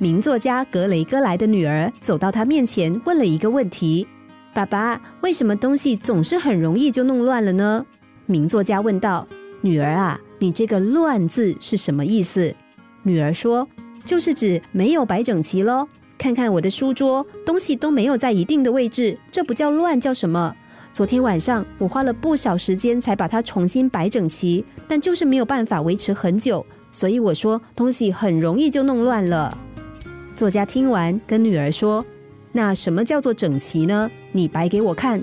名作家格雷戈莱的女儿走到他面前，问了一个问题：“爸爸，为什么东西总是很容易就弄乱了呢？”名作家问道：“女儿啊，你这个‘乱’字是什么意思？”女儿说：“就是指没有摆整齐喽。看看我的书桌，东西都没有在一定的位置，这不叫乱，叫什么？昨天晚上我花了不少时间才把它重新摆整齐，但就是没有办法维持很久，所以我说东西很容易就弄乱了。”作家听完，跟女儿说：“那什么叫做整齐呢？你摆给我看。”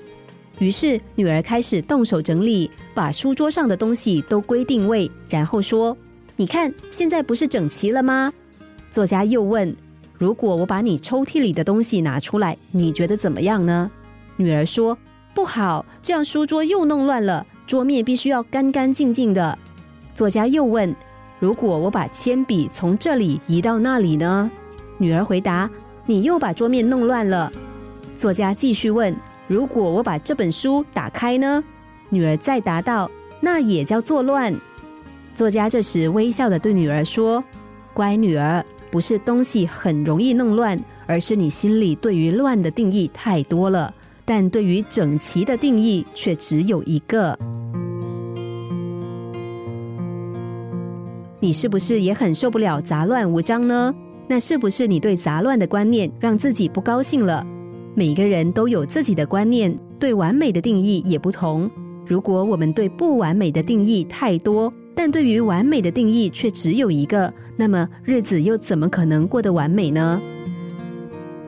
于是女儿开始动手整理，把书桌上的东西都归定位，然后说：“你看，现在不是整齐了吗？”作家又问：“如果我把你抽屉里的东西拿出来，你觉得怎么样呢？”女儿说：“不好，这样书桌又弄乱了，桌面必须要干干净净的。”作家又问：“如果我把铅笔从这里移到那里呢？”女儿回答：“你又把桌面弄乱了。”作家继续问：“如果我把这本书打开呢？”女儿再答道：“那也叫作乱。”作家这时微笑的对女儿说：“乖女儿，不是东西很容易弄乱，而是你心里对于乱的定义太多了，但对于整齐的定义却只有一个。你是不是也很受不了杂乱无章呢？”那是不是你对杂乱的观念让自己不高兴了？每个人都有自己的观念，对完美的定义也不同。如果我们对不完美的定义太多，但对于完美的定义却只有一个，那么日子又怎么可能过得完美呢？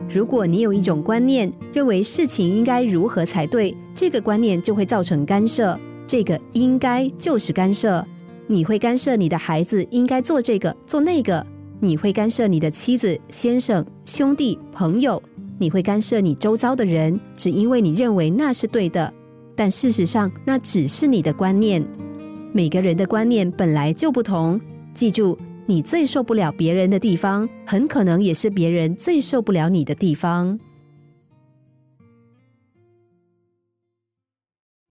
如果你有一种观念，认为事情应该如何才对，这个观念就会造成干涉。这个应该就是干涉，你会干涉你的孩子应该做这个做那个。你会干涉你的妻子、先生、兄弟、朋友，你会干涉你周遭的人，只因为你认为那是对的。但事实上，那只是你的观念。每个人的观念本来就不同。记住，你最受不了别人的地方，很可能也是别人最受不了你的地方。